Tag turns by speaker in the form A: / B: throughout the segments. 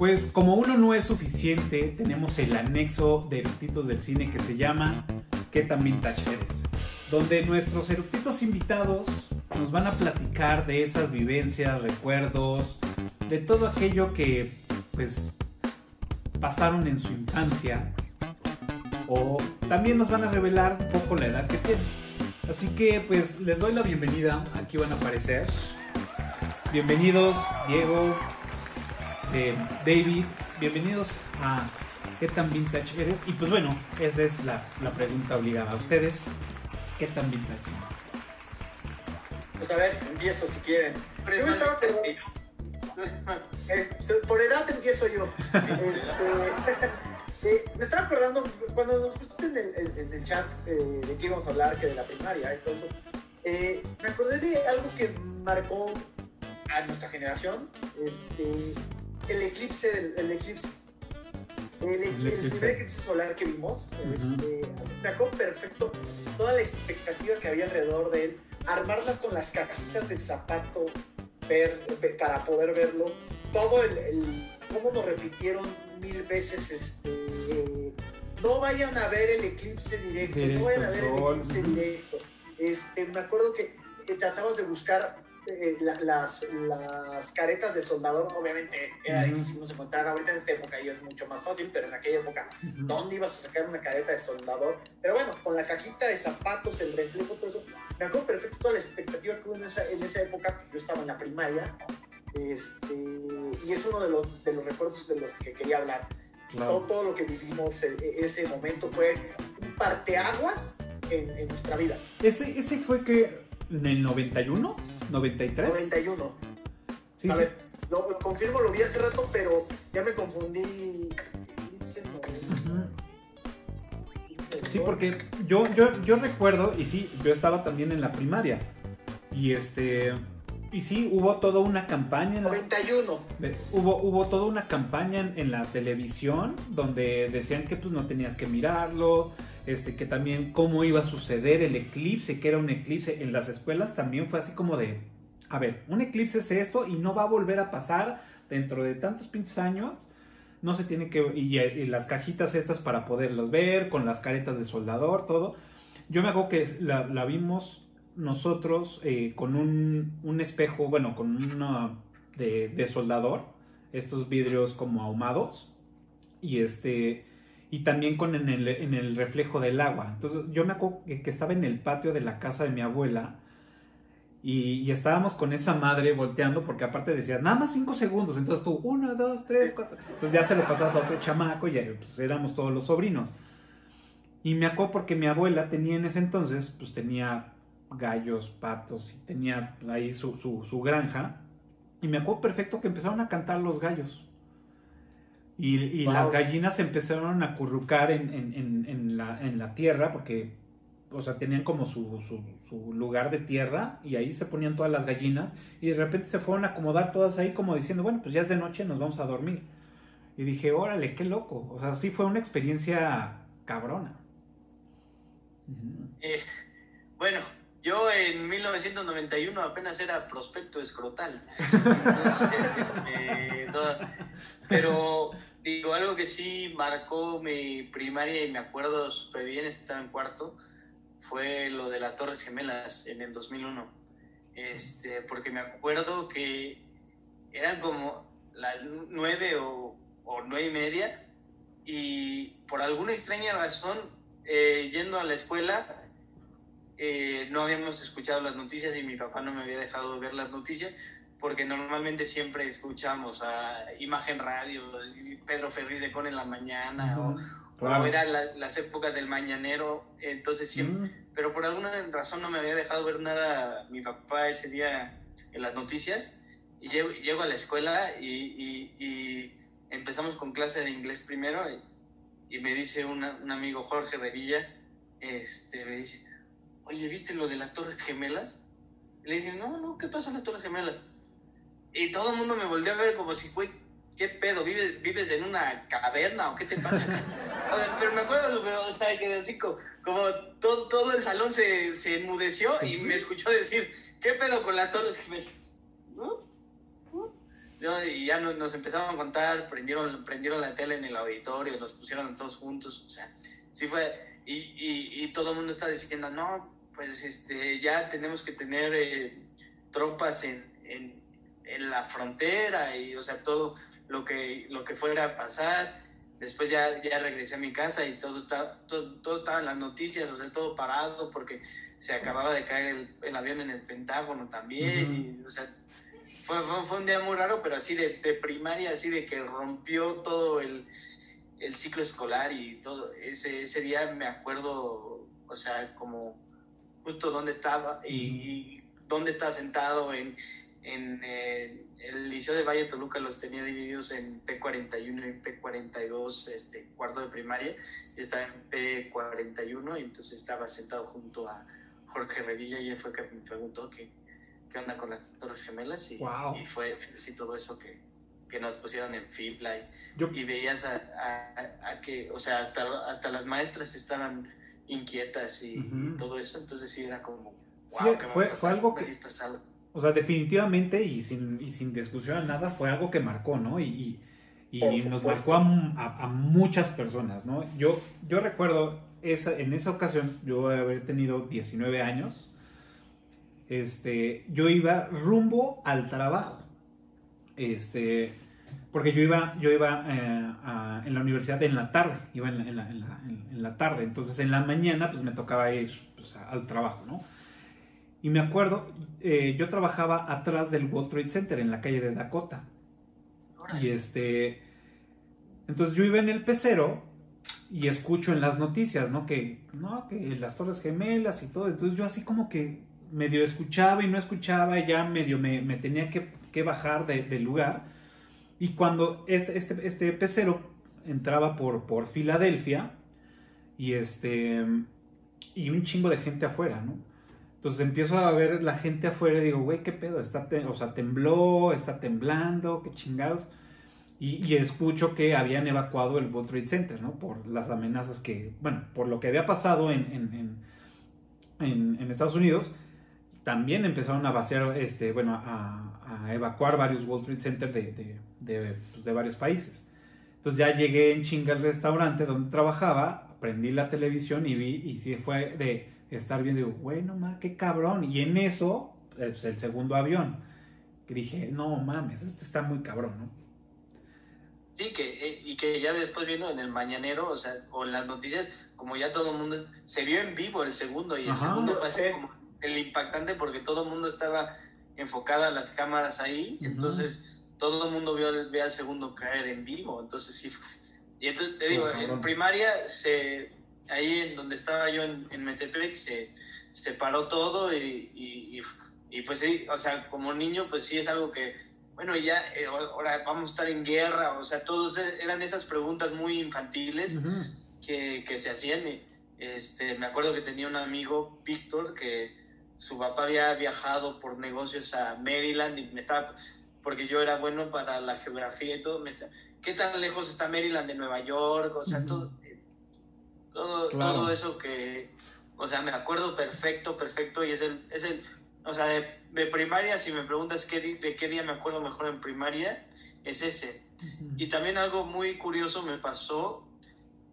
A: Pues como uno no es suficiente, tenemos el anexo de eructitos del cine que se llama ¿Qué tan vintage eres? Donde nuestros eructitos invitados nos van a platicar de esas vivencias, recuerdos, de todo aquello que pues pasaron en su infancia o también nos van a revelar un poco la edad que tienen. Así que pues les doy la bienvenida, aquí van a aparecer. Bienvenidos Diego, eh, David, bienvenidos a ¿Qué tan vintage eres? Y pues bueno, esa es la, la pregunta obligada a ustedes. ¿Qué tan vintage son?
B: Pues a ver, empiezo si quieren. Yo me estaba Eh, por edad empiezo yo. Este, eh, me estaba acordando, cuando nos pusiste en el, en- en el chat eh, de qué íbamos a hablar, que de la primaria y todo eso, eh, me acordé de algo que marcó a nuestra generación, este, el eclipse, del- el eclipse. El, primer eclipse solar que vimos, este, me acuerdo perfecto toda la expectativa que había alrededor de él, armarlas con las cajitas de zapato ver, ve- para poder verlo, todo el, el- cómo nos repitieron mil veces este no vayan a ver el eclipse directo,
A: Directo,
B: no vayan a ver el eclipse directo. Este, me acuerdo que eh, tratabas de buscar eh, la- las, las caretas de soldador, obviamente era
A: Ujú.
B: difícil encontrar, ahorita en esta época ya es mucho más fácil, pero en aquella época
A: Ujú.
B: ¿Dónde ibas a sacar una careta de soldador? Pero bueno, con la cajita de zapatos, el reflejo, todo eso. Me acuerdo perfecto toda la expectativa que hubo en esa, en esa época. Yo estaba en la primaria. Este, y es uno de los, de los recuerdos de los que quería hablar. Todo,
A: Claro.
B: todo lo que vivimos en ese momento fue un parteaguas en, en nuestra vida.
A: Ese, ese fue que en el 91, 93.
B: 91.
A: Sí,
B: a
A: sí.
B: ver, lo, lo confirmo, lo vi hace rato, pero ya me confundí.
A: Sí, porque yo, yo, yo recuerdo, y sí, yo estaba también en la primaria. Y este. Y sí, hubo toda una campaña en la,
B: 91.
A: de- hubo, hubo toda una campaña en, en la televisión donde decían que pues no tenías que mirarlo, este, que también cómo iba a suceder el eclipse, que era un eclipse. En las escuelas también fue así como de, a ver, un eclipse es esto y no va a volver a pasar dentro de tantos pinches años. No se tiene que... Y, y las cajitas estas para poderlos ver, con las caretas de soldador, todo. Yo me acuerdo que la, la vimos nosotros eh, con un, un espejo, bueno, con una de, de soldador, estos vidrios como ahumados, y este y también con en el, en el reflejo del agua. Entonces yo me acuerdo que, estaba en el patio de la casa de mi abuela y, estábamos con esa madre volteando porque aparte decía, nada más cinco segundos, entonces tú, uno, dos, tres, cuatro, entonces ya se lo pasabas a otro chamaco y pues éramos todos los sobrinos. Y me acuerdo porque mi abuela tenía en ese entonces, pues tenía gallos, patos y tenía ahí su, su, su granja. Y me acuerdo perfecto que empezaron a cantar los gallos. Y, y
B: Wow.
A: las gallinas se empezaron a currucar en, en- en- en la, en la tierra porque, o sea, tenían como su, su- su lugar de tierra y ahí se ponían todas las gallinas y de repente se fueron a acomodar todas ahí como diciendo, bueno, pues ya es de noche, nos vamos a dormir. Y dije, órale, qué loco. O sea, sí fue una experiencia cabrona.
C: Eh, bueno, yo en 1991 apenas era prospecto escrotal. Entonces, este, pero digo, algo que sí marcó mi primaria y me acuerdo súper bien, estaba en cuarto, fue lo de las Torres Gemelas en el 2001. Este, porque me acuerdo que eran como las nueve o, nueve y media y por alguna extraña razón, eh, yendo a la escuela, eh, no habíamos escuchado las noticias y mi papá no me había dejado ver las noticias porque normalmente siempre escuchamos a Imagen Radio, Pedro Ferriz de Con en la mañana o,
A: Ujú.
C: o
A: Claro.
C: era la- las épocas del mañanero, entonces siempre,
A: Mm.
C: pero por alguna razón no me había dejado ver nada mi papá ese día en las noticias y llego, llego a la escuela y, y- y empezamos con clase de inglés primero y, y me dice una- un amigo Jorge Revilla, este, me dice, oye, ¿viste lo de las Torres Gemelas? Y le dije, no, no, ¿qué pasó en las Torres Gemelas? Y todo el mundo me volvió a ver como si, güey, ¿qué pedo? ¿Vives, ¿Vives en una caverna o qué te pasa? O sea, pero me acuerdo, o sea, que así como, como todo, todo el salón se, se enmudeció y me escuchó decir, ¿qué pedo con las Torres Gemelas? ¿No? ¿No? y ya nos, empezaron a contar, prendieron, prendieron la tele en el auditorio, nos pusieron todos juntos, o sea, sí fue, y, y, todo el mundo está diciendo, no, pues este, ya tenemos que tener eh, tropas en, en, en, la frontera y, o sea, todo lo que, lo que fuera a pasar. Después ya, ya regresé a mi casa y todo, está, todo, todo estaba en las noticias, o sea, todo parado porque se acababa de caer el, el avión en el Pentágono también, y, o sea, fue, un día muy raro, pero así de, de, primaria, así de que rompió todo el, el ciclo escolar y todo. Ese, ese día me acuerdo, o sea, como justo dónde estaba y, dónde estaba sentado en, en eh, el Liceo de Valle Toluca los tenía divididos en P41 y P42, este, cuarto de primaria, yo estaba en P41 y entonces estaba sentado junto a Jorge Revilla y él fue que me preguntó que qué onda con las Torres Gemelas y, y fue así todo eso que, que, nos pusieron en fibla y, veías a, que, o sea, hasta, hasta las maestras estaban inquietas y, todo eso, entonces sí era como,
A: wow, fue, fue algo que... O sea, definitivamente y sin, y sin discusión a nada, fue algo que marcó, ¿no? Y, y nos marcó a, a, muchas personas, ¿no? Yo, yo recuerdo esa, en esa ocasión, yo haber tenido 19 años, este, yo iba rumbo al trabajo. Este, porque yo iba, yo iba eh, en la universidad en la tarde, iba en la, tarde, entonces en la mañana pues me tocaba ir pues, al trabajo, ¿no? Y me acuerdo, eh, yo trabajaba atrás del World Trade Center en la calle de Dakota. Y este, entonces yo iba en el pecero y escucho en las noticias, ¿no? Que, no, que las Torres Gemelas y todo, entonces yo así como que medio escuchaba y no escuchaba, y ya medio me, tenía que, bajar del lugar. Y cuando este, este, este pecero entraba por, por Filadelfia, y este y un chingo de gente afuera, ¿no? Entonces empiezo a ver la gente afuera y digo, güey, ¿qué pedo? Está o sea, tembló, está temblando, qué chingados. Y, escucho que habían evacuado el World Trade Center, ¿no? Por las amenazas que, bueno, por lo que había pasado en, en, en Estados Unidos también empezaron a vaciar, este, bueno, a, evacuar varios Wall Street Center de, pues, de, varios países. Entonces ya llegué en chinga al restaurante donde trabajaba, prendí la televisión y vi, y sí fue de estar viendo, digo, bueno, ma, qué cabrón. Y en eso, pues, el segundo avión, que dije, no mames, esto está muy cabrón, ¿no?
C: Sí, que, eh, y que ya después viendo en el mañanero, o sea, o en las noticias, como ya todo el mundo, se vio en vivo el segundo, y el segundo fue como el impactante porque todo el mundo estaba enfocada las cámaras ahí, entonces todo el mundo vio, vio, al segundo caer en vivo, entonces sí. Y entonces te digo, en primaria, se, ahí en donde estaba yo en, en Metepec, se, se paró todo y, y, y, pues sí, o sea, como niño, pues sí es algo que, bueno, ya, eh, ahora vamos a estar en guerra, o sea, todos e, eran esas preguntas muy infantiles que, que se hacían. Este, me acuerdo que tenía un amigo, Víctor, que su papá había viajado por negocios a Maryland y me estaba, porque yo era bueno para la geografía y todo, me ¿qué tan lejos está Maryland de Nueva York? O sea, todo, todo, todo, eso que, o sea, me acuerdo perfecto, perfecto, y es el, es el o sea, de, primaria, si me preguntas qué, de qué día me acuerdo mejor en primaria, es ese. Y también algo muy curioso me pasó,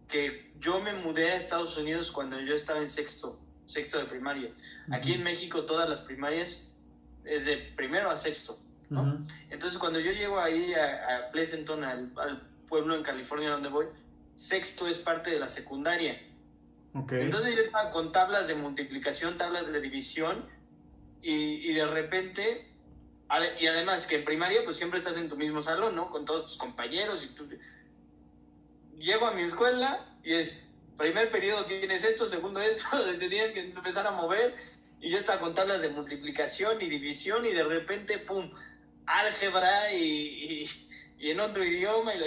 C: que yo me mudé a Estados Unidos cuando yo estaba en sexto sexto de primaria. Aquí en México todas las primarias es de primero a sexto, ¿no? Entonces cuando yo llego ahí a, Pleasanton, al, pueblo en California donde voy, sexto es parte de la secundaria. Entonces yo estaba con tablas de multiplicación, tablas de división, y, y de repente, y además que en primaria pues siempre estás en tu mismo salón, ¿no? Con todos tus compañeros y tú... Llego a mi escuela y es primer periodo tienes esto, segundo esto, te tienes que empezar a mover. Y yo estaba con tablas de multiplicación y división y de repente, pum, álgebra y, y, en otro idioma. Y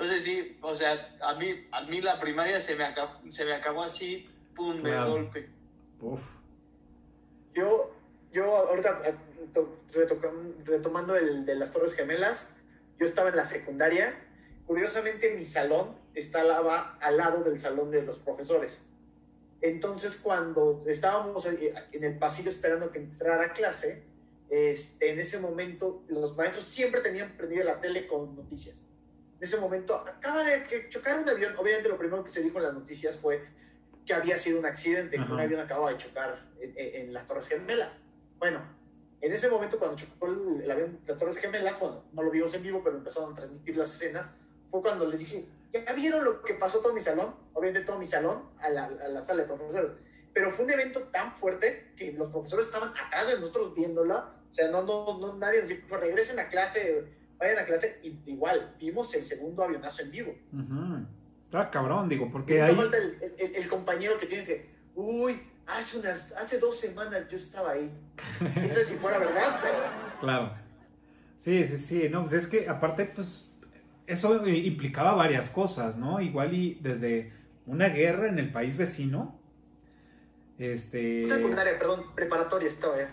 C: Entonces sí, o sea, a mí, a mí la primaria se me acabó, se me acabó así, pum, de golpe. Uf.
B: Yo, yo ahorita eh, retomando el de las Torres Gemelas, yo estaba en la secundaria. Curiosamente, mi salón estaba al lado del salón de los profesores. Entonces, cuando estábamos en el pasillo esperando que entrara a clase, este, en ese momento los maestros siempre tenían prendido la tele con noticias. En ese momento acaba de chocar un avión. Obviamente lo primero que se dijo en las noticias fue que había sido un accidente, que un avión acababa de chocar en, las Torres Gemelas. Bueno, en ese momento cuando chocó el, avión las Torres Gemelas, bueno, no lo vimos en vivo, pero empezaron a transmitir las escenas, fue cuando les dije, ¿ya vieron lo que pasó todo mi salón? Obviamente todo mi salón, a la, a la sala de profesores. Pero fue un evento tan fuerte que los profesores estaban atrás de nosotros viéndola o sea, no, no, no nadie nos dijo, regresen a clase, vayan a clase. Y igual, vimos el segundo avionazo en vivo.
A: Está cabrón, digo, porque hay...
B: falta el, el, compañero que tiene que, uy, hace, unas, hace dos semanas yo estaba ahí. Eso si fuera verdad, pero...
A: Claro. Sí, sí, sí. No, pues es que aparte, pues, eso implicaba varias cosas, ¿no? Igual y desde una guerra en el país vecino. Este...
B: Secundaria, perdón, preparatoria estaba ya.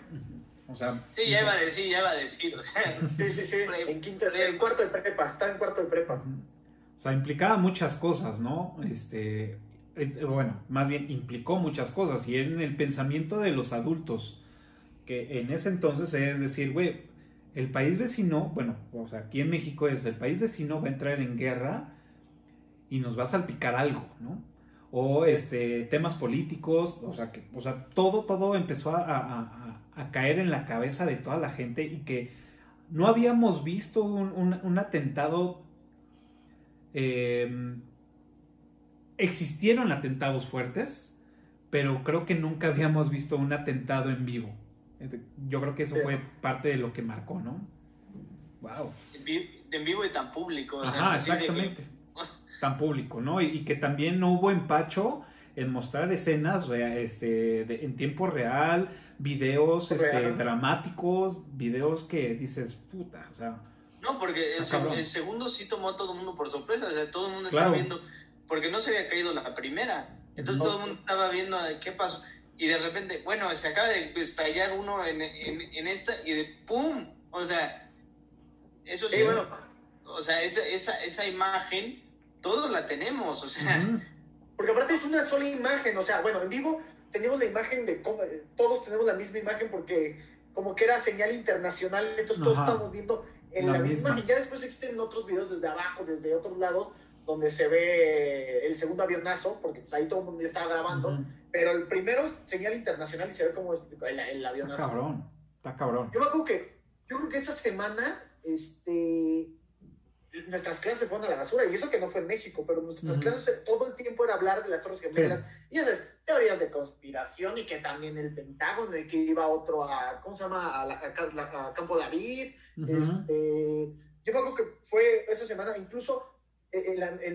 C: O sea, sí, ya iba a decir, ya iba a decir. O sea,
B: sí, sí, sí. en, quinto, en cuarto de prepa, está en cuarto de prepa.
A: O sea, implicaba muchas cosas, ¿no? Este, eh, bueno, más bien implicó muchas cosas. Y en el pensamiento de los adultos, que en ese entonces es decir, güey, el país vecino, bueno, o sea, aquí en México es el país vecino va a entrar en guerra y nos va a salpicar algo, ¿no? O este, temas políticos, o sea, que, o sea, todo, todo empezó a a caer en la cabeza de toda la gente y que no habíamos visto un, atentado. Em, existieron atentados fuertes, pero creo que nunca habíamos visto un atentado en vivo. Yo creo que eso fue parte de lo que marcó, ¿no?
C: Wow. En vivo y tan público.
A: Ajá, exactamente. Tan público, ¿no? Y, que también no hubo empacho en mostrar escenas este, en tiempo real, videos este, dramáticos, videos que dices, puta, o sea.
C: No, porque el, segundo sí tomó a todo el mundo por sorpresa, o sea, todo el mundo estaba viendo, porque no se había caído la primera, entonces todo el mundo estaba viendo qué pasó, y de repente, bueno, se acaba de estallar uno en, en, esta, y de ¡pum! O sea, eso sí, bueno. o sea, esa, esa, esa imagen, todos la tenemos, o sea.
B: Porque aparte es una sola imagen, o sea, bueno, en vivo teníamos la imagen de cómo, todos tenemos la misma imagen porque como que era señal internacional, entonces todos estamos viendo en la, misma. Y ya después existen otros videos desde abajo, desde otros lados, donde se ve el segundo avionazo, porque pues, ahí todo el mundo ya estaba grabando, pero el primero es señal internacional y se ve como el, el avionazo.
A: Está cabrón, está cabrón.
B: Yo me acuerdo que, yo creo que esa semana, este, nuestras clases fueron a la basura, y eso que no fue en México, pero nuestras clases todo el tiempo era hablar de las Torres Gemelas, y esas teorías de conspiración, y que también el Pentágono, y que iba otro a, ¿cómo se llama?, a, Campo David, este, yo me acuerdo que fue esa semana, incluso eh,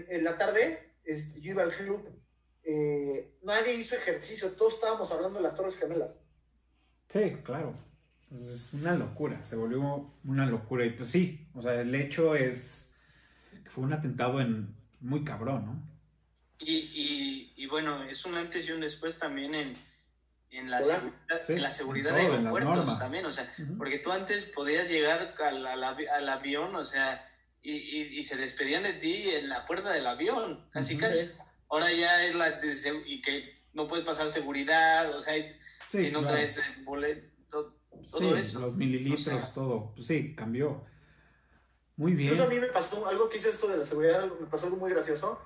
B: en la, tarde, este, yo iba al club, eh, nadie hizo ejercicio, todos estábamos hablando de las Torres Gemelas.
A: Sí, claro. Es una locura, se volvió una locura. Y pues sí, o sea, el hecho es que fue un atentado en muy cabrón, ¿no?
C: Y, y, bueno, es un antes y un después también en, en, la, seguridad, en la seguridad de aeropuertos también, o sea, porque tú antes podías llegar al, al, avión, o sea, y, y, se despedían de ti en la puerta del avión, casi casi. Ahora ya es la y que no puedes pasar seguridad, o sea, si no traes boleto, todo eso.
A: Los mililitros, todo. Pues sí, cambió. Muy bien.
B: Eso a mí me pasó algo que hice esto de la seguridad, me pasó algo muy gracioso.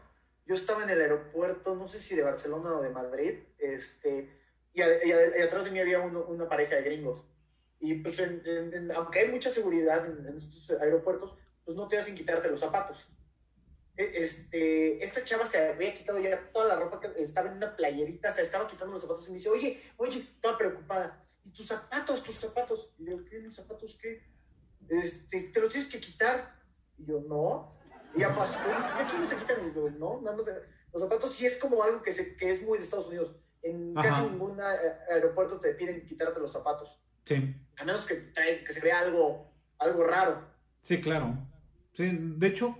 B: Yo estaba en el aeropuerto, no sé si de Barcelona o de Madrid, este, y, atrás de mí había una pareja de gringos. Y pues, aunque hay mucha seguridad en, estos aeropuertos, pues no te hacen quitarte los zapatos. E, este, esta chava se había quitado ya toda la ropa, que estaba en una playerita, se estaba quitando los zapatos y me dice, oye, oye, estaba preocupada ¿y tus zapatos, tus zapatos? Y yo, ¿qué, mis zapatos qué? Este, ¿te los tienes que quitar? Y yo, no. Y ya pasó, ¿y aquí no se quitan? Y yo, no, nada más. Los zapatos sí es como algo que, se, que es muy de Estados Unidos. En casi ningún aeropuerto te piden quitarte los zapatos.
A: Sí.
B: A menos que, trae, que se vea algo, algo raro.
A: Sí, claro. Sí, de hecho,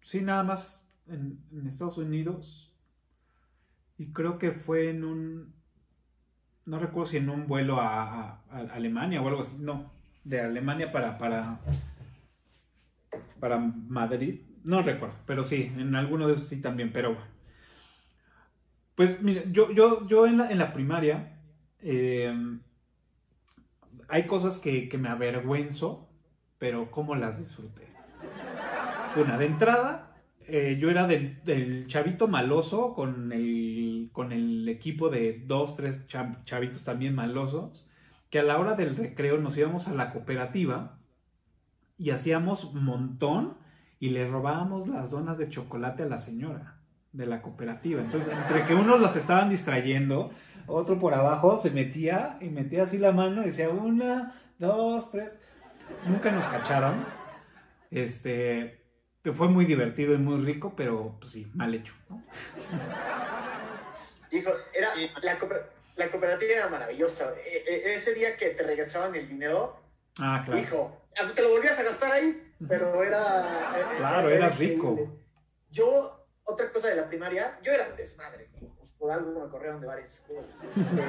A: sí, nada más en, en Estados Unidos. Y creo que fue en un no recuerdo si en un vuelo a, Alemania o algo así, no, de Alemania para, para, para Madrid, no recuerdo, pero sí, en alguno de esos sí también, pero pues mira, yo, yo, yo en, la, en la primaria, em, hay cosas que, me avergüenzo, pero cómo las disfruté. Una, de entrada, eh, yo era del, chavito maloso con el, con el equipo de dos, tres chavitos también malosos, que a la hora del recreo nos íbamos a la cooperativa y hacíamos montón y le robábamos las donas de chocolate a la señora de la cooperativa. Entonces, entre que unos los estaban distrayendo, otro por abajo se metía y metía así la mano y decía una, dos, tres. Nunca nos cacharon. Este, que fue muy divertido y muy rico, pero pues sí, mal hecho,
B: Hijo, era, la, cooperativa era maravillosa. E, e, ese día que te regresaban el dinero,
A: ah, claro.
B: hijo, te lo volvías a gastar ahí, pero era...
A: Claro, era, rico.
B: Yo, otra cosa de la primaria, yo era un desmadre, pues, por algo me corrieron de varias escuelas. Este,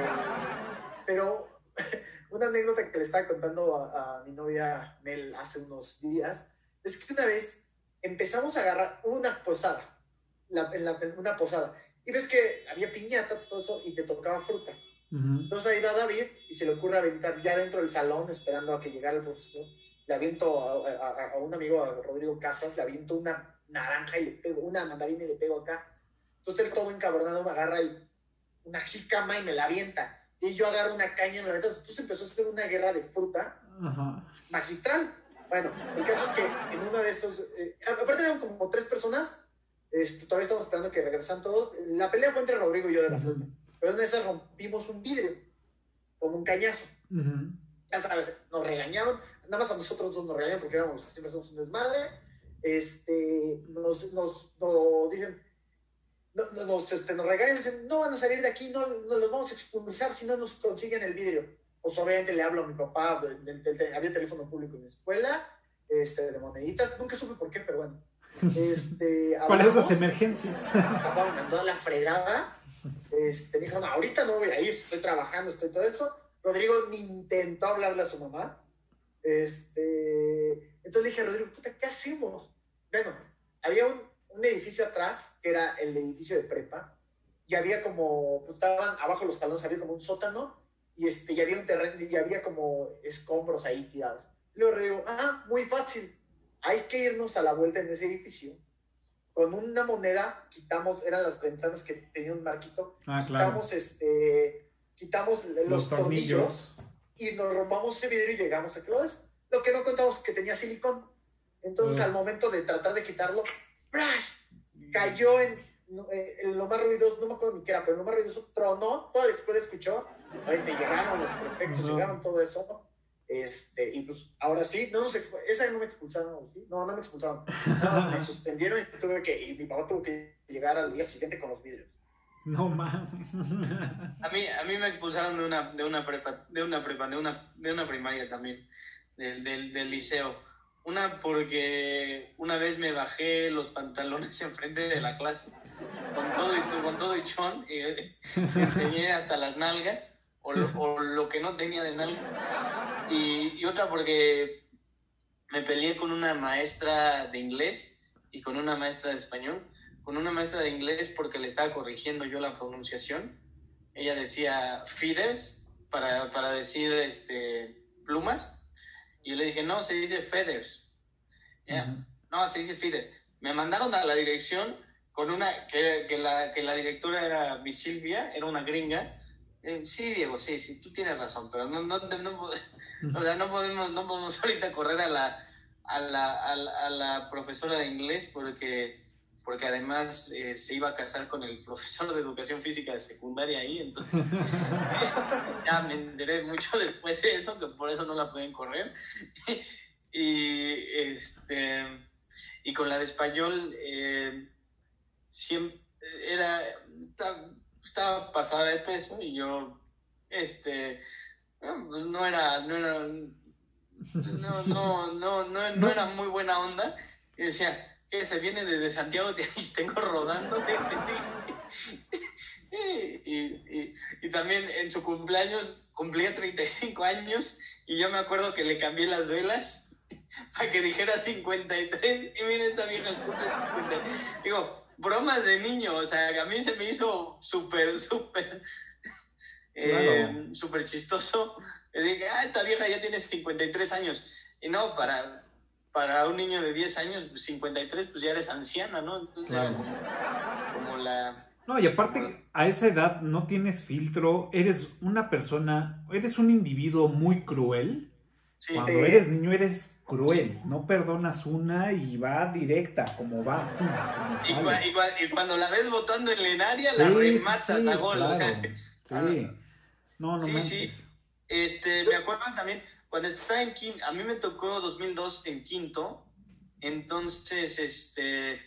B: pero una anécdota que le estaba contando a, mi novia Mel hace unos días, es que una vez empezamos a agarrar una posada, en una posada, y ves que había piñata, todo eso, y te tocaba fruta. Entonces ahí va David y se le ocurre aventar ya dentro del salón, esperando a que llegara el profesor. Le aviento a, un amigo, a Rodrigo Casas, le aviento una naranja y le pego, una mandarina y le pego acá. Entonces él todo encabronado me agarra y una jícama y me la avienta y yo agarro una caña en la ventana. Entonces empezó a hacer una guerra de fruta magistral. Bueno, el caso es que en uno de esos, eh, aparte eran como tres personas, este, todavía estamos esperando que regresan todos. La pelea fue entre Rodrigo y yo de la fruta. Pero en esa rompimos un vidrio, como un cañazo. Ya sabes, nos regañaron, nada más a nosotros dos nos regañaron porque éramos, siempre somos un desmadre. Este, nos, nos, nos dicen, nos, este, nos regañan, dicen, no van a salir de aquí, no, no, los vamos a expulsar si no nos consiguen el vidrio. Pues obviamente le hablo a mi papá, había teléfono público en la escuela, este, de moneditas, nunca supe por qué, pero bueno. Este,
A: ¿Cuáles son las emergencias?
B: Mi papá me mandó a la fregada, este, me dijo, no, ahorita no voy a ir, estoy trabajando, estoy todo eso. Rodrigo ni intentó hablarle a su mamá. Este, entonces le dije a Rodrigo, puta, ¿qué hacemos? Bueno, había un, un edificio atrás, que era el edificio de prepa, y había como, pues, estaban abajo los talones, había como un sótano, y, este, y había un terreno, y había como escombros ahí tirados. Luego le digo, ah, muy fácil, hay que irnos a la vuelta en ese edificio. Con una moneda quitamos, eran las ventanas que tenían un marquito, ah, quitamos, este, quitamos los, tornillos. y nos rompamos ese vidrio y llegamos a que lo que no contamos que tenía silicón. Entonces, al momento de tratar de quitarlo, Cayó en, eh, en, lo más ruidoso, no me acuerdo ni qué era, pero lo más ruidoso tronó, toda la escuela escuchó, ahí te llegaron los prefectos, llegaron todo eso. Este, y pues ahora sí, no sé, esa no me expulsaron, ¿sí? no, no me expulsaron, me suspendieron y tuve que, y mi papá tuvo que llegar al día siguiente con los vidrios.
A: No mames.
C: A mí, a mí me expulsaron de una, de una prepa, de una prepa, de una, de una primaria también, del, del, del liceo una porque una vez me bajé los pantalones enfrente de la clase, con todo y, con todo y chón, y enseñé hasta las nalgas, o lo, que no tenía de nalga. Y, otra porque me peleé con una maestra de inglés y con una maestra de español. Con una maestra de inglés porque le estaba corrigiendo yo la pronunciación. Ella decía feeders para, para decir este, plumas y yo le dije, no, se dice feathers. No, se dice feathers. Me mandaron a la dirección con una, que, que, la, que la directora era mi Silvia, era una gringa. Eh, sí, Diego, sí, sí, tú tienes razón, pero no, no, no, o sea, no, podemos, no podemos ahorita correr a la, a la, a la profesora de inglés porque porque además eh, se iba a casar con el profesor de educación física de secundaria ahí, entonces ya me enteré mucho después de eso, que por eso no la pueden correr. y, este, y con la de español, eh, siempre era, estaba pasada de peso y yo, este, pues no era, no era, no, no, no, no, no era muy buena onda. Y decía, que se viene desde Santiago de tengo rodando. y, y, también en su cumpleaños cumplía 35 años y yo me acuerdo que le cambié las velas para que dijera 53 y miren esta vieja cumple 50. Digo, bromas de niño, o sea, a mí se me hizo súper, súper, eh, súper chistoso Le dije, ah, esta vieja ya tiene 53 años. Y no, para, para un niño de 10 años, 53, pues ya eres anciana, ¿no? Entonces era
A: Claro.
C: como, como la...
A: No, y aparte, a esa edad no tienes filtro, eres una persona, eres un individuo muy cruel.
C: Sí,
A: Cuando
B: Sí.
A: eres niño eres cruel, no perdonas una y va directa, como va. como
C: y,
A: sale.
C: cua- y cua- y cuando la ves votando en Lenaria,
A: Sí,
C: la rematas
A: sí,
C: a gol. o sea,
A: claro.
C: claro.
A: Sí. No, no
C: Sí,
A: manches.
C: sí. Este, me acuerdo también, cuando estaba en quinto, a mí me tocó 2002 en quinto, entonces, este,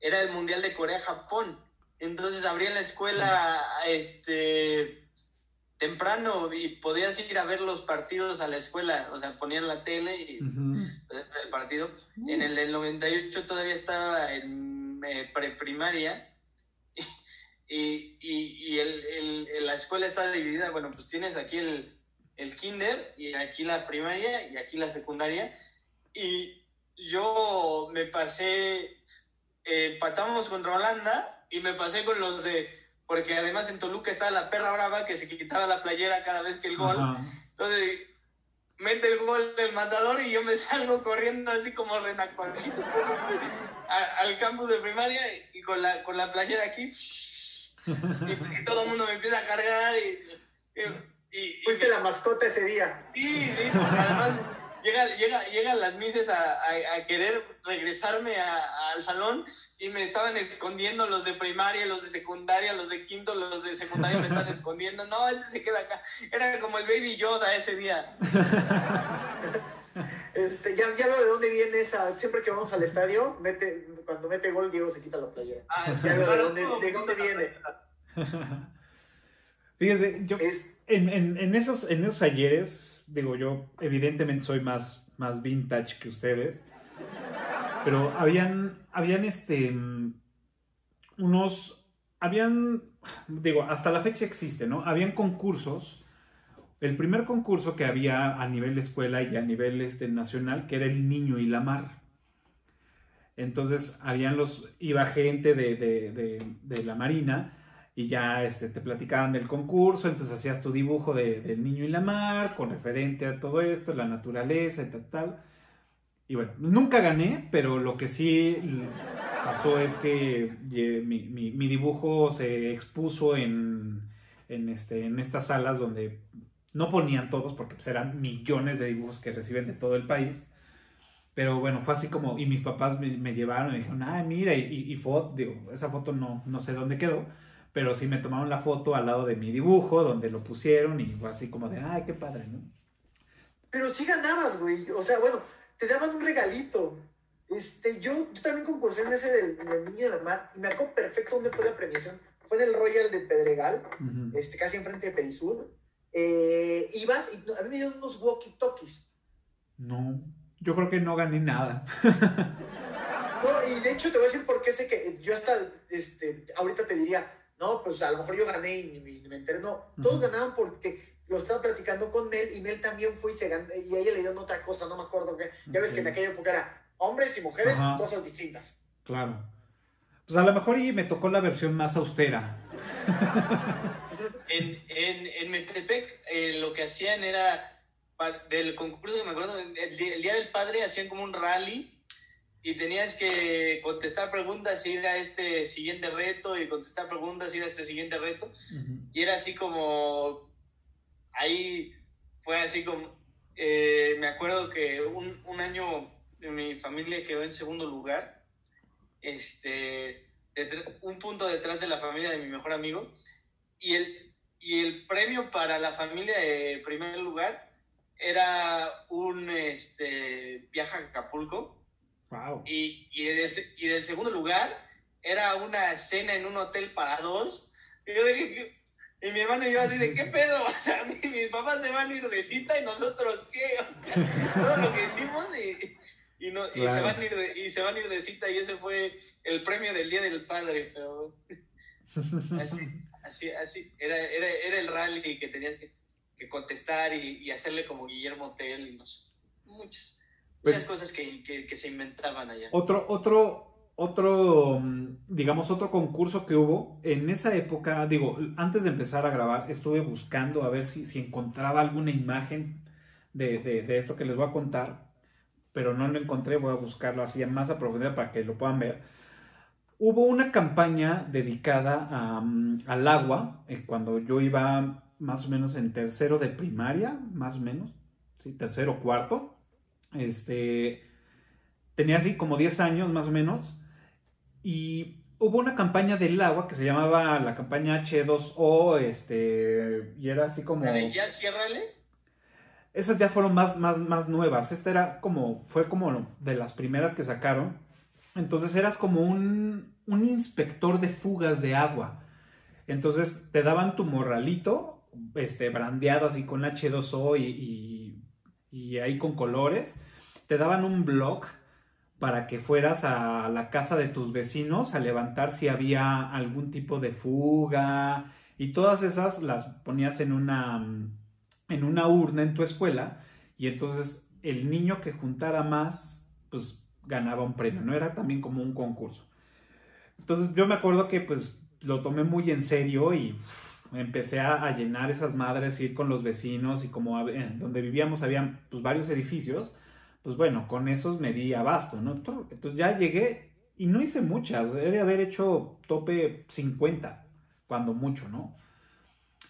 C: era el Mundial de Corea-Japón, entonces abrían la escuela, este, temprano y podías ir a ver los partidos a la escuela, o sea, ponían la tele y el partido. En el del 98 todavía estaba en eh, preprimaria y, y, y el, el- el- la escuela está dividida, bueno, pues tienes aquí el, el kinder y aquí la primaria y aquí la secundaria. Y yo me pasé, eh, empatamos contra Holanda y me pasé con los de, porque además en Toluca estaba la perra brava que se quitaba la playera cada vez que el gol.
A: Ajá.
C: Entonces, mete el gol del matador y yo me salgo corriendo así como renacuajito al campus de primaria y con la, con la playera aquí. Y, y todo el mundo me empieza a cargar y... y- y-
B: Fuiste la mascota ese día.
C: Sí, sí, porque además llega, llega, llegan las mises a, a- a querer regresarme a- al salón y me estaban escondiendo los de primaria, los de secundaria, los de quinto, los de secundaria me están escondiendo. No, este se queda acá. Era como el baby Yoda ese día.
B: Este, ya, ya veo de dónde viene esa. Siempre que vamos al estadio, mete, cuando mete gol, Diego se quita la playera.
C: Ah,
B: Ya veo de dónde, de viene.
A: Fíjese, yo
B: Es,
A: en, en- en esos, en esos ayeres, digo yo, evidentemente soy más, más vintage que ustedes, pero habían, habían este, unos, habían, digo, hasta la fecha existe, ¿no? Habían concursos. El primer concurso que había a nivel de escuela y a nivel este, nacional, que era el niño y la mar. Entonces, habían los, iba gente de, de- de- de la marina y ya este, te platicaban del concurso, entonces hacías tu dibujo de- del niño y la mar, con referente a todo esto, la naturaleza y tal, tal. Y bueno, nunca gané, pero lo que sí pasó es que mi, mi- dibujo se expuso en, en, este, en estas salas donde no ponían todos, porque pues, eran millones de dibujos que reciben de todo el país. Pero bueno, fue así como, y mis papás me, llevaron y dijeron, ah, mira, y foto, digo, esa foto no, no sé dónde quedó, pero sí me tomaron la foto al lado de mi dibujo, donde lo pusieron, y fue así como de, ay, qué padre, ¿no?
B: pero sí ganabas, güey. O sea, bueno, te daban un regalito. Este, yo, yo también concursé en ese del, del Niño de la Mar y me acuerdo perfecto dónde fue la premiación. Fue en el Royal de Pedregal, este, casi enfrente de Perisur. Eh, ibas y a mí me dieron unos walkie-talkies.
A: No, yo creo que no gané nada.
B: No, y de hecho te voy a decir por qué sé que yo hasta, este, ahorita te diría, no, pues a lo mejor yo gané y ni, me enteré. No, todos
A: Ujú.
B: ganaban porque lo estaba platicando con Mel y Mel también fue y se y a ella le dieron otra cosa, no me acuerdo qué. Ya ves que en aquella época era hombres y mujeres,
A: Ajá.
B: cosas distintas.
A: Claro. Pues a lo mejor y me tocó la versión más austera.
C: En, en, en Metepec eh, lo que hacían era, del concurso que me acuerdo, el, día- el Día del Padre hacían como un rally y tenías que contestar preguntas, ir a este siguiente reto y contestar preguntas, ir a este siguiente reto. Y era así como, ahí fue así como, eh, me acuerdo que un, un año mi familia quedó en segundo lugar, este, un punto detrás de la familia de mi mejor amigo, y el, y el premio para la familia de primer lugar era un este, viaje a Acapulco,
A: Wow.
C: y, y, del, y del segundo lugar era una cena en un hotel para dos. Y yo dije. Y mi hermano y yo así de, ¿qué pedo? O sea, mi- mis papás se van a ir de cita y nosotros qué? O sea, todo lo que hicimos y, y, no, y, se van a ir de, y se van a ir de cita y ese fue el premio del Día del Padre. Pero así, así, así era, era, era el rally que tenías que, que contestar y, y hacerle como Guillermo Tell y no sé, muchas,
A: Pues-
C: muchas cosas que, que, que se inventaban allá.
A: Otro, otro, otro, mm, digamos, otro concurso que hubo. En esa época, digo, antes de empezar a grabar, estuve buscando a ver si, si encontraba alguna imagen de, de, esto que les voy a contar, pero no lo encontré, voy a buscarlo así más a profundidad para que lo puedan ver. Hubo una campaña dedicada mm, al agua, eh, cuando yo iba más o menos en tercero de primaria, más o menos, sí, tercero, cuarto. Este, tenía así como 10 años más o menos y hubo una campaña del agua que se llamaba la campaña H2O, este, y era así como...
C: ya ciérrale?
A: Esas ya fueron más, más, más nuevas. Esta era como, fue como de las primeras que sacaron. Entonces eras como un, un inspector de fugas de agua. Entonces te daban tu morralito, este, brandeado así con H2O y, y, y ahí con colores. Te daban un blog para que fueras a la casa de tus vecinos a levantar si había algún tipo de fuga y todas esas las ponías en una en una urna en tu escuela y entonces el niño que juntara más pues ganaba un premio, no era también como un concurso. Entonces yo me acuerdo que pues lo tomé muy en serio y empecé a, llenar esas madres, ir con los vecinos y como donde vivíamos había pues varios edificios, pues bueno, con esos me di abasto, ¿no? Entonces ya llegué y no hice muchas, he de haber hecho tope 50, cuando mucho, ¿no?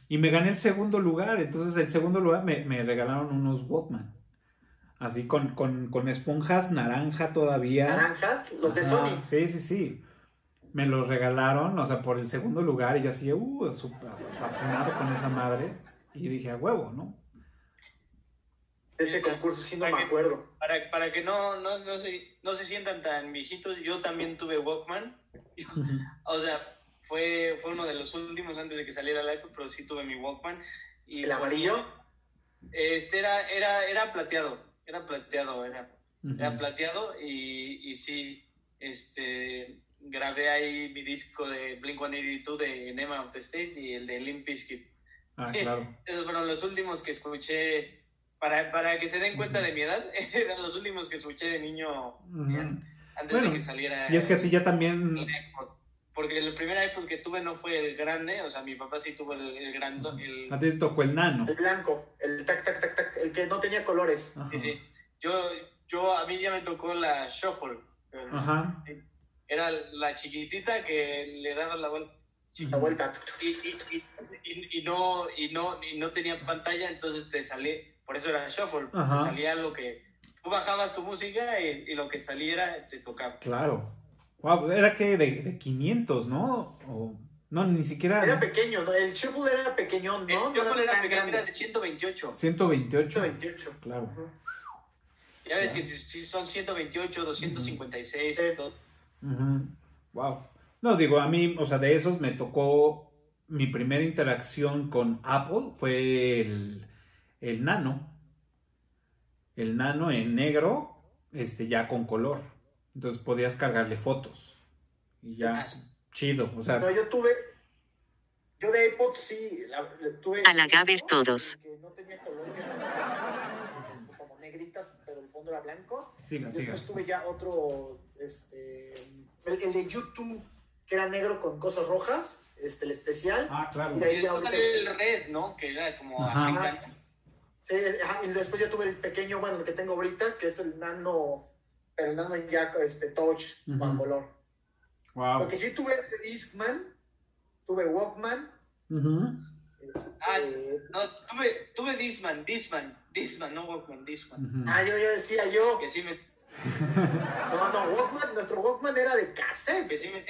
A: Y me gané el segundo lugar, entonces el segundo lugar me, regalaron unos Walkman. Así con, con, esponjas naranja todavía.
B: ¿Naranjas? Los de Sony.
A: Sí, sí, sí. Me los regalaron, o sea, por el segundo lugar y yo así, uh, súper fascinado con esa madre. Y dije, a huevo, ¿no?
B: Este concurso, sí no me acuerdo.
C: Para, para que no, no, no, se, no se sientan tan viejitos, yo también tuve Walkman. o sea, fue, fue uno de los últimos antes de que saliera el iPod, pero sí tuve mi Walkman. Y
B: ¿El amarillo?
C: Este era, era, era plateado, era plateado, era, era plateado y, y sí, este, grabé ahí mi disco de Blink-182 de Enema of the State y el de Limp Bizkit.
A: Ah, claro.
C: Esos fueron los últimos que escuché para, para que se den cuenta de mi edad, eran los últimos que escuché de niño antes de que saliera.
A: Y es que a ti ya también.
C: Porque el primer iPod que tuve no fue el grande, o sea, mi papá sí tuvo el, el grande. El...
A: A ti te tocó el nano.
B: El blanco, el tac, tac, tac, tac, el que no tenía colores.
C: Sí, sí. Yo, yo, a mí ya me tocó la Shuffle. Ajá. Era la chiquitita que le daba la vuelta.
B: La vuelta.
C: Y, y, y, y, no, y, no, y no tenía pantalla, entonces te salía por eso era shuffle, salía lo que... Tú bajabas tu música y, lo que saliera te tocaba.
A: Claro. Wow, era que de, 500, ¿no? O, no, ni siquiera...
B: Era pequeño, el shuffle era pequeño, ¿no?
C: El shuffle era, pequeño, era de 128.
A: 128.
B: 128.
A: Claro.
C: Ya ves que son 128, 256 y todo.
A: Wow. No, digo, a mí, o sea, de esos me tocó mi primera interacción con Apple fue el, el nano. El nano en negro, este, ya con color. Entonces podías cargarle fotos. Y ya, chido. O sea,
B: no, yo tuve. Yo de iPod sí, la, tuve.
D: A la Gaber todos.
B: Que no tenía color, como negritas, pero el fondo era blanco.
A: Sigan,
B: Después tuve ya otro. Este, el, el de YouTube, que era negro con cosas rojas. Este, el especial.
A: Ah, claro.
C: Y de ahí el red, ¿no? Que era como
B: Sí, y después ya tuve el pequeño, bueno, el que tengo ahorita, que es el nano, el nano ya este, touch con color.
A: Wow.
B: Porque sí tuve Discman, tuve Walkman.
C: Este, ah, no, tuve, tuve Discman, Discman, Discman, no Walkman, Discman.
B: Ah, yo ya decía yo.
C: Que sí me...
B: no, no, Walkman, nuestro Walkman era de cassette.
C: Que sí me...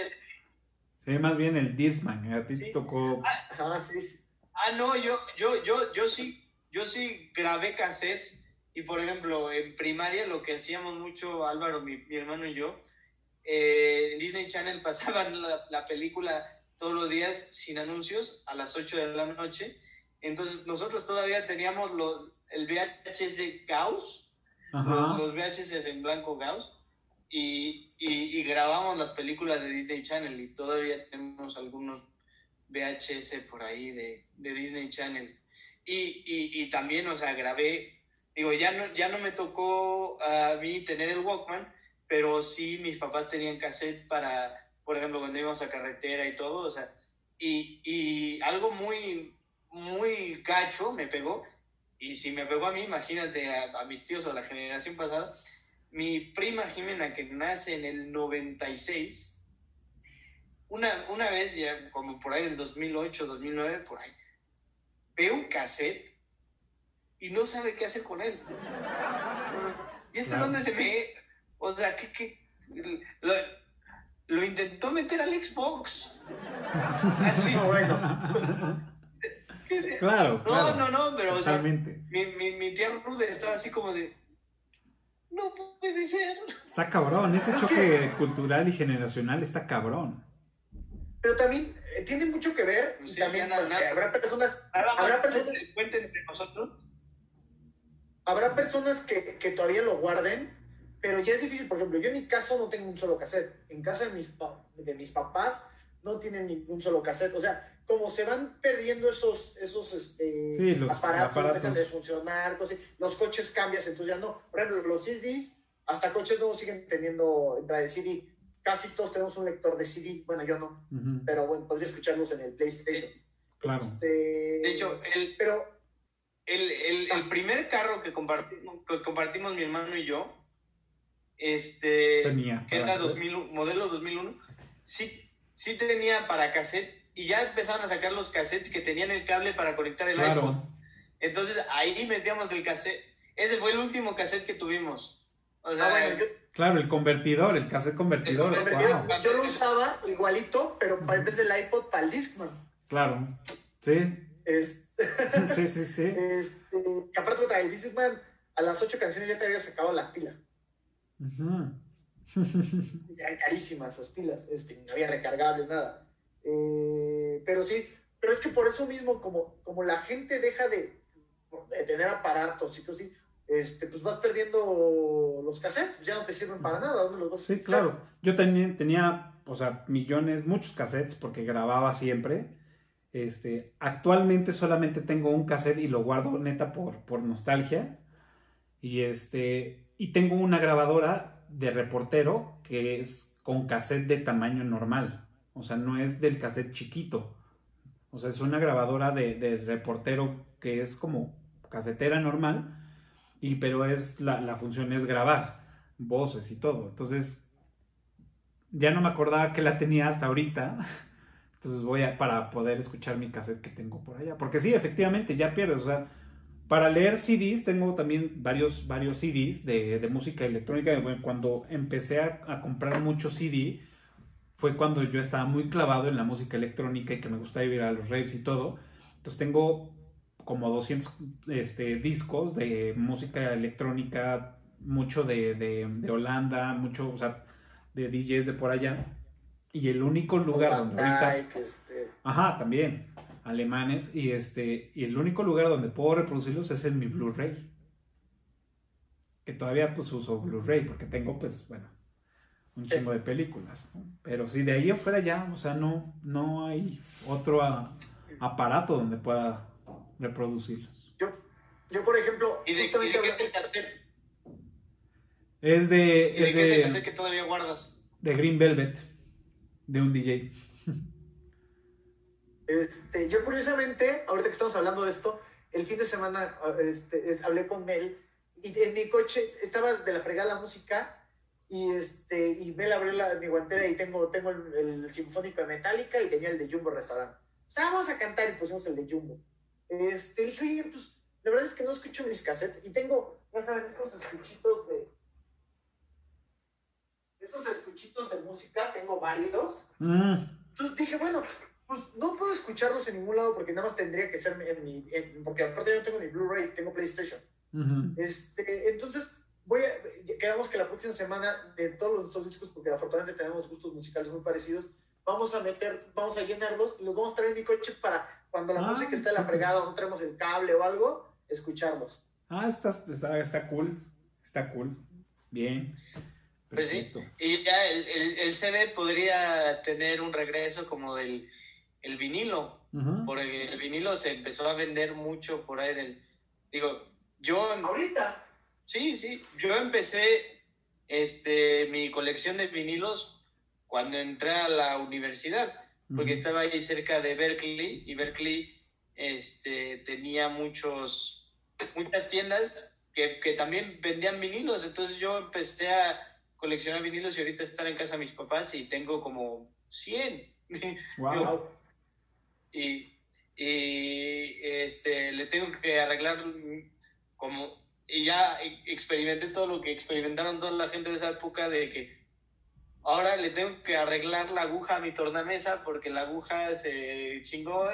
A: Sí, más bien el Discman, a ti te tocó...
B: Ah, sí, sí.
C: Ah, no, yo, yo, yo, yo sí yo sí grabé cassettes y, por ejemplo, en primaria lo que hacíamos mucho Álvaro, mi, hermano y yo, eh, en Disney Channel pasaban la, película todos los días sin anuncios a las 8 de la noche. Entonces nosotros todavía teníamos el VHS Gauss, los, VHS en blanco Gauss, y, y, grabamos las películas de Disney Channel y todavía tenemos algunos VHS por ahí de, de Disney Channel. Y, y, también, o sea, grabé, digo, ya no, ya no me tocó a mí tener el Walkman, pero sí mis papás tenían cassette para, por ejemplo, cuando íbamos a carretera y todo, o sea, y, y algo muy, muy gacho me pegó, y si me pegó a mí, imagínate a, a mis tíos o a la generación pasada, mi prima Jimena, que nace en el 96, una, una vez, ya como por ahí del 2008, 2009, por ahí, ve un cassette y no sabe qué hacer con él. ¿Y este
A: Claro.
C: dónde se me.? O sea, ¿qué.? qué? Lo, lo intentó meter al Xbox. Así.
B: bueno.
C: ¿qué se-
A: Claro,
C: No,
A: claro.
C: no, no, pero o sea, mi, mi, mi tía Rude estaba así como de. No puede ser.
A: Está cabrón, ese
B: Es
A: choque cultural y generacional está cabrón.
B: Pero también eh, tiene mucho que ver, y
C: Sí,
B: también
C: ya nada,
B: porque
C: nada.
B: habrá personas,
C: Habrá
B: personas-
C: entre nosotros.
B: habrá personas que, que todavía lo guarden, pero ya es difícil. Por ejemplo, yo en mi caso no tengo un solo cassette. En casa de mis, de mis papás no tienen ningún solo cassette. O sea, como se van perdiendo esos, esos este,
A: Sí, los
B: aparatos,
A: aparatos.
B: dejan de funcionar, así. los coches cambias, entonces ya no. Por ejemplo, los CDs, hasta coches nuevos siguen teniendo entrada de CD. Casi todos tenemos un lector de CD. Bueno, yo no, pero bueno, podría escucharlos en el PlayStation.
A: Claro.
B: Este,
C: De hecho, el,
B: pero
C: el, el, el primer carro que compartimos, que compartimos mi hermano y yo, este,
A: Tenía.
C: que era
A: para-
C: 2000, modelo 2001, sí, sí tenía para cassette y ya empezaron a sacar los cassettes que tenían el cable para conectar el iPod. Entonces ahí metíamos el cassette. Ese fue el último cassette que tuvimos. O sea,
B: ah, bueno, yo,
A: Claro, el convertidor, el cassette convertidor.
C: El
B: convertido,
A: wow.
B: yo lo usaba igualito, pero para, en vez del iPod para el Discman.
A: Claro. Sí,
B: Este,
A: sí, sí, sí.
B: este, y aparte para el Discman, a las ocho canciones ya te había sacado la pila.
A: Ujú.
B: Ya eran carísimas las pilas, este, no había recargables, nada. Eh, pero sí, pero es que por eso mismo, como, como la gente deja de, de tener aparatos y cosas este, pues vas perdiendo los cassettes, pues ya no te sirven para nada, ¿dónde los vas a
A: Sí,
B: escuchar?
A: claro. Yo también tenía, o sea, millones, muchos cassettes porque grababa siempre. Este, actualmente solamente tengo un cassette y lo guardo neta por, por nostalgia. Y este, y tengo una grabadora de reportero que es con cassette de tamaño normal. O sea, no es del cassette chiquito. O sea, es una grabadora de, de reportero que es como casetera normal. Y pero es la, función es grabar voces y todo. Entonces, ya no me acordaba que la tenía hasta ahorita. Entonces voy a, para poder escuchar mi cassette que tengo por allá. Porque sí, efectivamente, ya pierdes. O sea, para leer CDs, tengo también varios, varios CDs de, música electrónica. Cuando empecé a, a comprar mucho CD, fue cuando yo estaba muy clavado en la música electrónica y que me gustaba ir a los raves y todo. Entonces tengo como 200 este, discos de música electrónica, mucho de, de, de Holanda, mucho, o sea, de DJs de por allá. Y el único lugar donde ahorita...
B: Este,
A: Ajá, también. Alemanes. Y este. Y el único lugar donde puedo reproducirlos es en mi Blu-ray. Que todavía pues uso Blu-ray porque tengo pues, bueno, un chingo de películas. ¿no? Pero si de ahí afuera ya, o sea, no, no hay otro a- aparato donde pueda reproducirlos.
B: yo, yo, por ejemplo,
C: ¿Y de, y de
B: justamente
C: qué es
B: habla-
C: el cassette?
A: Es de.
C: ¿Y de
A: Es
C: qué es el cassette que todavía guardas?
A: de Green Velvet. De un DJ.
B: Este, yo curiosamente, ahorita que estamos hablando de esto, el fin de semana este, es- hablé con Mel y en mi coche estaba de la fregada la música y este y Mel abrió la, mi guantera y tengo, tengo el, el sinfónico de Metallica y tenía el de Jumbo Restaurant. O sea, vamos a cantar y pusimos el de Jumbo. Este, dije, oye, pues la verdad es que no escucho mis cassettes y tengo, ya saben, estos escuchitos de... Estos escuchitos de música, tengo varios.
A: Mm,
B: Entonces dije, bueno, pues no puedo escucharlos en ningún lado porque nada más tendría que ser en mi. en- porque aparte yo no tengo ni Blu-ray, tengo PlayStation.
A: ujú.
B: Este, entonces, voy a. Quedamos que la próxima semana, de todos nuestros discos, porque afortunadamente tenemos gustos musicales muy parecidos, vamos a meter, vamos a llenarlos y los vamos a traer en mi coche para cuando la
A: Ah,
B: música esté en la fregada, no traemos el cable o algo, escucharlos.
A: Ah, está, está, está cool. Está cool. Bien.
C: Pues sí.
A: Perfecto.
C: Y ya el, el, el CD podría tener un regreso como del el vinilo,
A: Ujú.
C: porque el vinilo se empezó a vender mucho por ahí del... Digo, yo...
B: Ahorita,
C: Sí, sí, yo empecé este, mi colección de vinilos cuando entré a la universidad, porque estaba ahí cerca de Berkeley y Berkeley este, tenía muchos, muchas tiendas que, que también vendían vinilos, entonces yo empecé a coleccionar vinilos y ahorita están en casa de mis papás y tengo como 100.
A: Wow.
C: y, y este, le tengo que arreglar como y ya experimenté todo lo que experimentaron toda la gente de esa época de que ahora le tengo que arreglar la aguja a mi tornamesa porque la aguja se chingó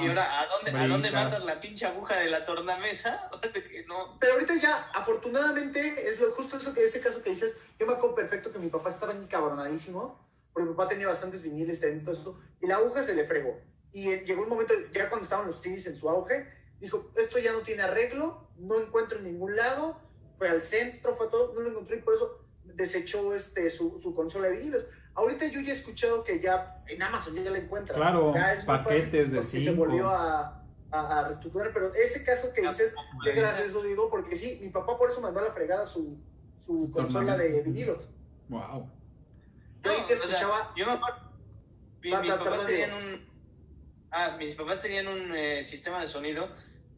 C: y ahora ¿a dónde, ¿a dónde mandas la pinche aguja de la tornamesa? no.
B: Pero ahorita ya, afortunadamente, es lo, justo eso que ese caso que dices, yo me acuerdo perfecto que mi papá estaba encabronadísimo porque mi papá tenía bastantes viniles dentro esto y la aguja se le fregó. Y llegó un momento, ya cuando estaban los CDs en su auge, dijo, esto ya no tiene arreglo, no encuentro en ningún lado, fue al centro, fue todo, no lo encontré y por eso desechó este, su, su consola de vinilos. Ahorita yo ya he escuchado que ya en Amazon ya la encuentras.
A: Claro, paquetes de cinco.
B: Se volvió a, a, reestructurar, pero ese caso que dices, qué gracias eso digo, porque sí, mi papá por eso mandó a la fregada su, su consola de vinilos.
A: Wow.
B: Yo ahí te escuchaba.
C: yo me acuerdo. mis, papás tenían un, ah, mis papás tenían un eh, sistema de sonido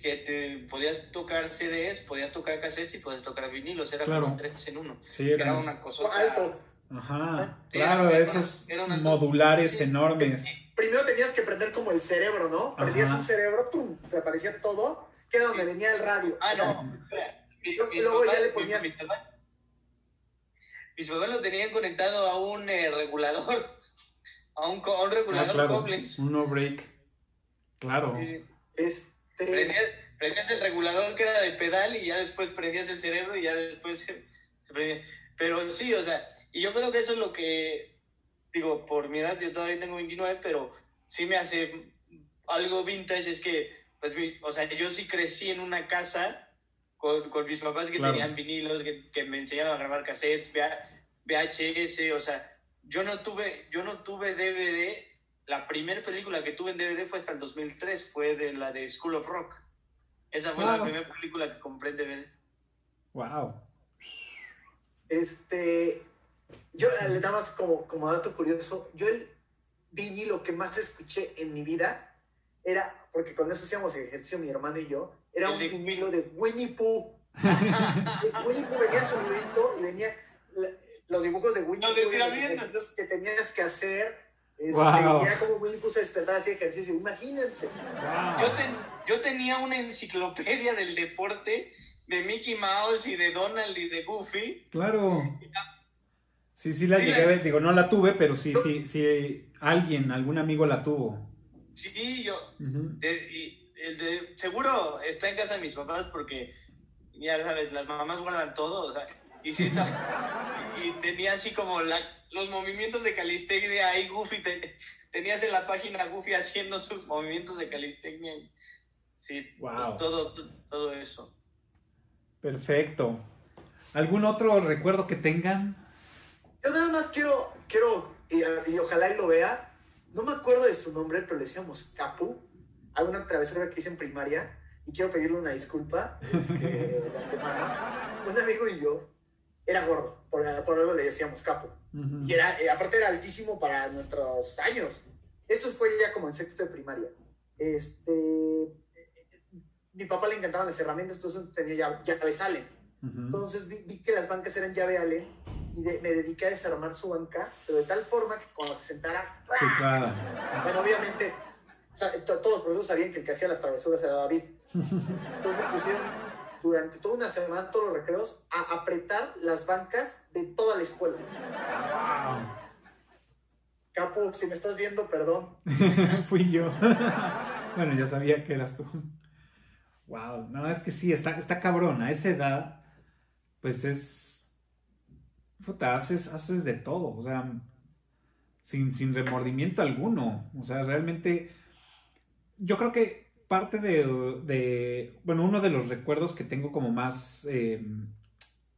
C: que te podías tocar CDs, podías tocar cassettes y podías tocar vinilos, era como tres en uno.
A: Sí,
C: era, una cosa
B: alto.
A: Ajá, claro, esos modulares enormes.
B: Primero tenías que prender como el cerebro, ¿no? Prendías un cerebro, ¡pum! te aparecía todo, que era donde venía el radio.
C: Ah, no.
B: luego ya le ponías...
C: Mis, papás lo tenían conectado a un eh, regulador, a un, a un regulador ah,
A: Un no break. Claro.
B: Es
C: Prendías, el regulador que era de pedal y ya después prendías el cerebro y ya después se, prendía. Pero sí, o sea, y yo creo que eso es lo que, digo, por mi edad, yo todavía tengo 29, pero sí me hace algo vintage, es que, pues, o sea, yo sí crecí en una casa con, con mis papás que tenían vinilos, que, que, me enseñaron a grabar cassettes, VHS, o sea, yo no tuve, yo no tuve DVD la primera película que tuve en DVD fue hasta el 2003, fue de la de School of Rock. Esa fue la primera película que compré en DVD.
A: Wow.
B: Este, yo le daba como, como dato curioso, yo el vinilo que más escuché en mi vida era, porque cuando eso hacíamos ejercicio mi hermano y yo, era un vinilo de Winnie Pooh. Winnie Pooh venía su librito y venía los dibujos de Winnie Pooh, los que tenías que hacer este, wow. Era como Winnie puse a despertar así ejercicio, imagínense.
C: Yo, yo tenía una enciclopedia del deporte de Mickey Mouse y de Donald y de Goofy.
A: Claro. Sí, sí la llegué a ver, digo, no la tuve, pero sí, sí, sí, alguien, algún amigo la tuvo.
C: Sí, yo, seguro está en casa de mis papás porque, ya sabes, las mamás guardan todo, o sea, y, sí, y tenía así como la, los movimientos de calistecnia ahí, Goofy, tenías en la página Goofy haciendo sus movimientos de calistecnia. Sí, pues, todo, todo eso.
A: Perfecto. ¿Algún otro recuerdo que tengan?
B: Yo nada más quiero, quiero y, ojalá y lo vea, no me acuerdo de su nombre, pero le decíamos Capu, alguna travesura que hice en primaria, y quiero pedirle una disculpa, este, de antemano. Un amigo y yo, era gordo, por, por algo le decíamos Capu. Y era, eh, aparte era altísimo para nuestros años. Esto fue ya como en sexto de primaria. Este, mi papá le encantaban las herramientas, entonces tenía llave Allen. Entonces vi, que las bancas eran llave Allen y me dediqué a desarmar su banca, pero de tal forma que cuando se sentara...
A: Sí, claro.
B: Bueno, obviamente, todos los profesores sabían que el que hacía las travesuras era David. Entonces me pusieron durante toda una semana, todos los recreos, a apretar las bancas de toda la escuela. Capo, si me estás viendo, perdón.
A: Fui yo. bueno, ya sabía que eras tú. Wow, no, es que sí, está, está cabrón. A esa edad, pues es. Puta, haces, haces de todo. O sea, sin, sin remordimiento alguno. O sea, realmente. Yo creo que parte de, bueno, uno de los recuerdos que tengo como más, eh,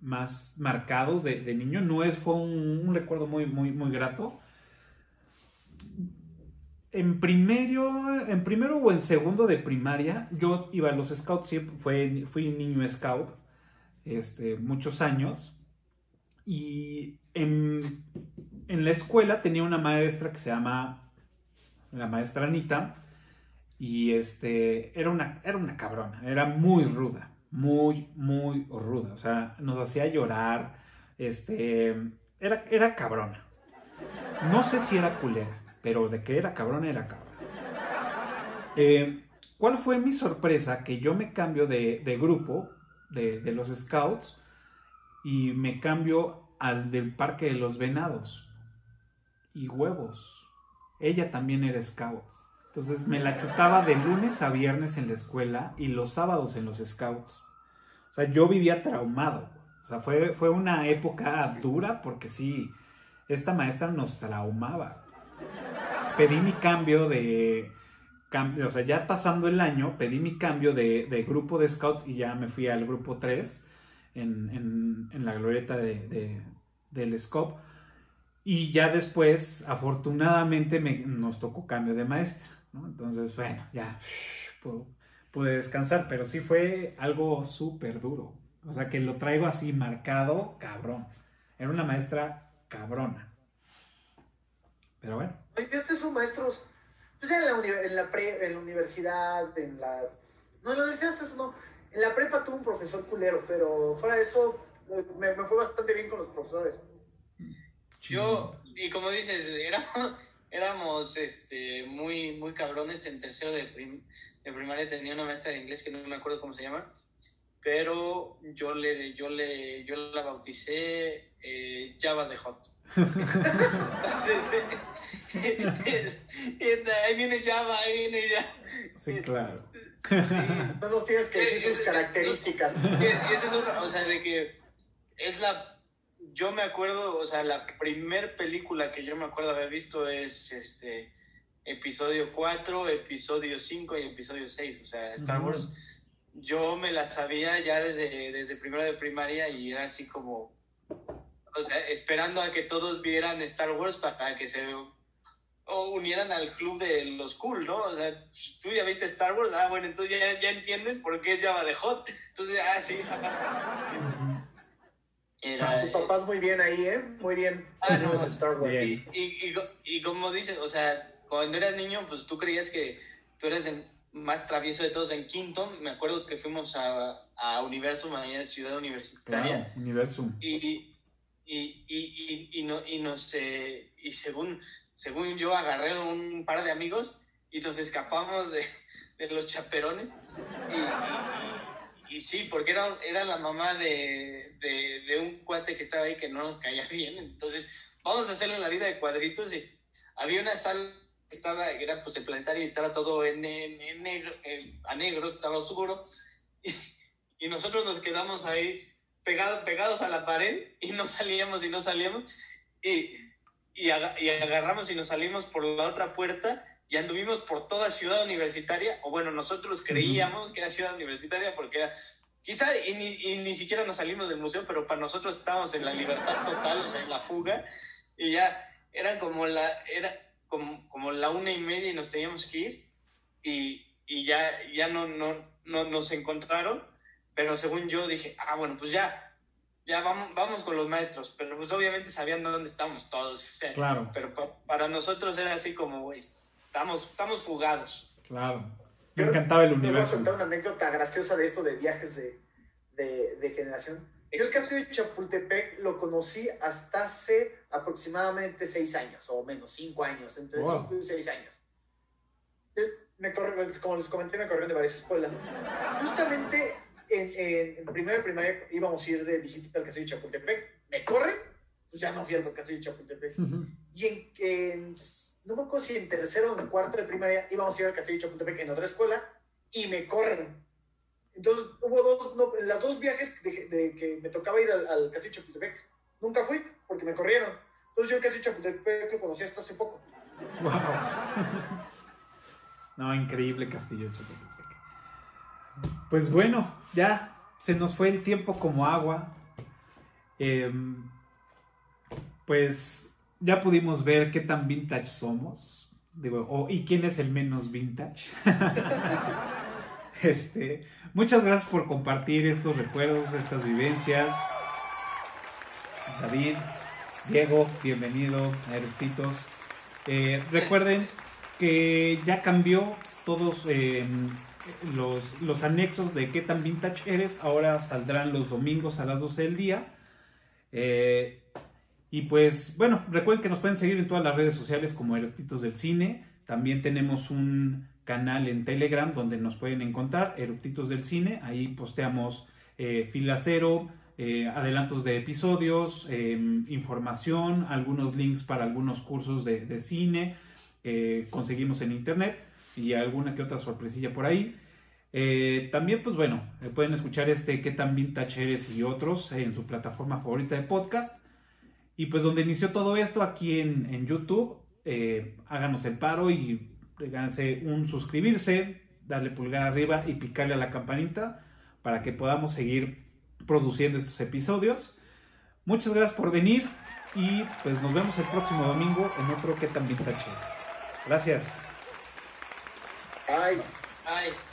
A: más marcados de, niño, no es, fue un, recuerdo muy, muy, muy grato. En primero, en primero o en segundo de primaria, yo iba a los scouts, fue, fui niño scout, este, muchos años. y en, en, la escuela tenía una maestra que se llama la maestra Anita. Y este, era una, era una cabrona, era muy ruda, muy, muy ruda. O sea, nos hacía llorar, este, era, era cabrona. No sé si era culera, pero de que era cabrona, era cabrona. Eh, ¿Cuál fue mi sorpresa? Que yo me cambio de, grupo, de, de, los scouts, y me cambio al del Parque de los Venados. Y huevos. Ella también era scout. Entonces me la chutaba de lunes a viernes en la escuela y los sábados en los scouts. O sea, yo vivía traumado. O sea, fue, fue una época dura porque sí, esta maestra nos traumaba. Pedí mi cambio de... O sea, ya pasando el año, pedí mi cambio de, grupo de scouts y ya me fui al grupo 3 en, la glorieta de, del SCOP. Y ya después, afortunadamente, nos tocó cambio de maestra. Entonces, bueno, ya pude descansar, pero sí fue algo súper duro. O sea, que lo traigo así marcado, cabrón. Era una maestra cabrona. Pero bueno.
B: Este son maestros, pues en la, en la, pre, en la universidad, en las... No, en la universidad este no. En la prepa tuve un profesor culero, pero fuera de eso, me, me fue bastante bien con los profesores.
C: Yo, y como dices, éramos, éramos este, muy, muy cabrones en tercero de, primaria. Tenía una maestra de inglés que no me acuerdo cómo se llama, pero yo, le, yo, le, yo la bauticé eh, Java de Hot. ahí viene Java, ahí viene ya.
A: Sí, claro.
B: No nos tienes que decir sus características.
C: Esa es una, o sea, de que es la yo me acuerdo, o sea, la primer película que yo me acuerdo haber visto es este episodio 4, episodio 5 y episodio 6, o sea, Star Wars. Yo me la sabía ya desde, desde primero de primaria y era así como, o sea, esperando a que todos vieran Star Wars para que se o unieran al club de los cool, ¿no? O sea, tú ya viste Star Wars, ah, bueno, entonces ya, ya entiendes por qué es Java de Hot. Entonces, ah, sí,
B: Era, Tus papás muy bien ahí, ¿eh? Muy bien.
C: Ah, no, Star Wars. Y, y, y, como dices, o sea, cuando eras niño, pues tú creías que tú eras el más travieso de todos en quinto. Me acuerdo que fuimos a, a Universum, a Ciudad Universitaria.
A: Universum.
C: Y, y, y, y, no, y, nos, y según, según yo agarré un par de amigos y nos escapamos de, de los chaperones. y y sí, porque era, era la mamá de, de, un cuate que estaba ahí que no nos caía bien. Entonces, vamos a hacerle la vida de cuadritos. Y había una sala que estaba, era pues el planetario y estaba todo en, en, negro, a negro, estaba oscuro. Y, y, nosotros nos quedamos ahí pegados, pegados a la pared y no salíamos y no salíamos. Y, y, y agarramos y nos salimos por la otra puerta y anduvimos por toda ciudad universitaria, o bueno, nosotros creíamos que era ciudad universitaria porque era, quizá y ni, y ni, siquiera nos salimos del museo, pero para nosotros estábamos en la libertad total, o sea, en la fuga, y ya eran como la, era como, como la una y media y nos teníamos que ir, y, y ya, ya no, no, no nos encontraron, pero según yo dije, ah, bueno, pues ya, ya vamos, vamos con los maestros, pero pues obviamente sabían dónde estábamos todos,
A: claro.
C: pero para nosotros era así como, güey, Estamos, estamos fugados.
A: Claro. Me encantaba el universo.
B: Te voy a contar una anécdota graciosa de eso de viajes de, de, de generación. Yo el castillo de Chapultepec lo conocí hasta hace aproximadamente seis años, o menos, cinco años, entre cinco y seis años. Eh, me corre, como les comenté, me corrieron de varias escuelas. Justamente en, en, primera primaria íbamos a ir de visita al castillo de Chapultepec. Me corren, pues ya no fui al castillo de Chapultepec. y en, en no me acuerdo si en tercero o en cuarto de primaria íbamos a ir al Castillo de Chapultepec en otra escuela y me corren. Entonces hubo dos, no, las dos viajes de, que me tocaba ir al, al, Castillo de Chapultepec. Nunca fui porque me corrieron. Entonces yo el Castillo de Chapultepec lo conocí hasta hace poco.
A: Wow. no, increíble Castillo de Chapultepec. Pues bueno, ya se nos fue el tiempo como agua. Eh, pues ya pudimos ver qué tan vintage somos. Y quién es el menos vintage. este, muchas gracias por compartir estos recuerdos, estas vivencias. David, Diego, bienvenido. Eh, recuerden que ya cambió todos em, los, los anexos de qué tan vintage eres. Ahora saldrán los domingos a las 12 del día. Eh, y pues bueno, recuerden que nos pueden seguir en todas las redes sociales como Eructitos del Cine. También tenemos un canal en Telegram donde nos pueden encontrar, Eructitos del Cine. Ahí posteamos eh, cero, eh, adelantos de episodios, em, información, algunos links para algunos cursos de, cine que conseguimos en internet y alguna que otra sorpresilla por ahí. Eh, también, pues bueno, pueden escuchar este qué tan vintage eres y otros en su plataforma favorita de podcast. Y pues donde inició todo esto, aquí en, en YouTube, háganos el paro y háganse un suscribirse, darle pulgar arriba y picarle a la campanita para que podamos seguir produciendo estos episodios. Muchas gracias por venir y pues nos vemos el próximo domingo en otro que también Gracias.
B: Bye.
C: Bye.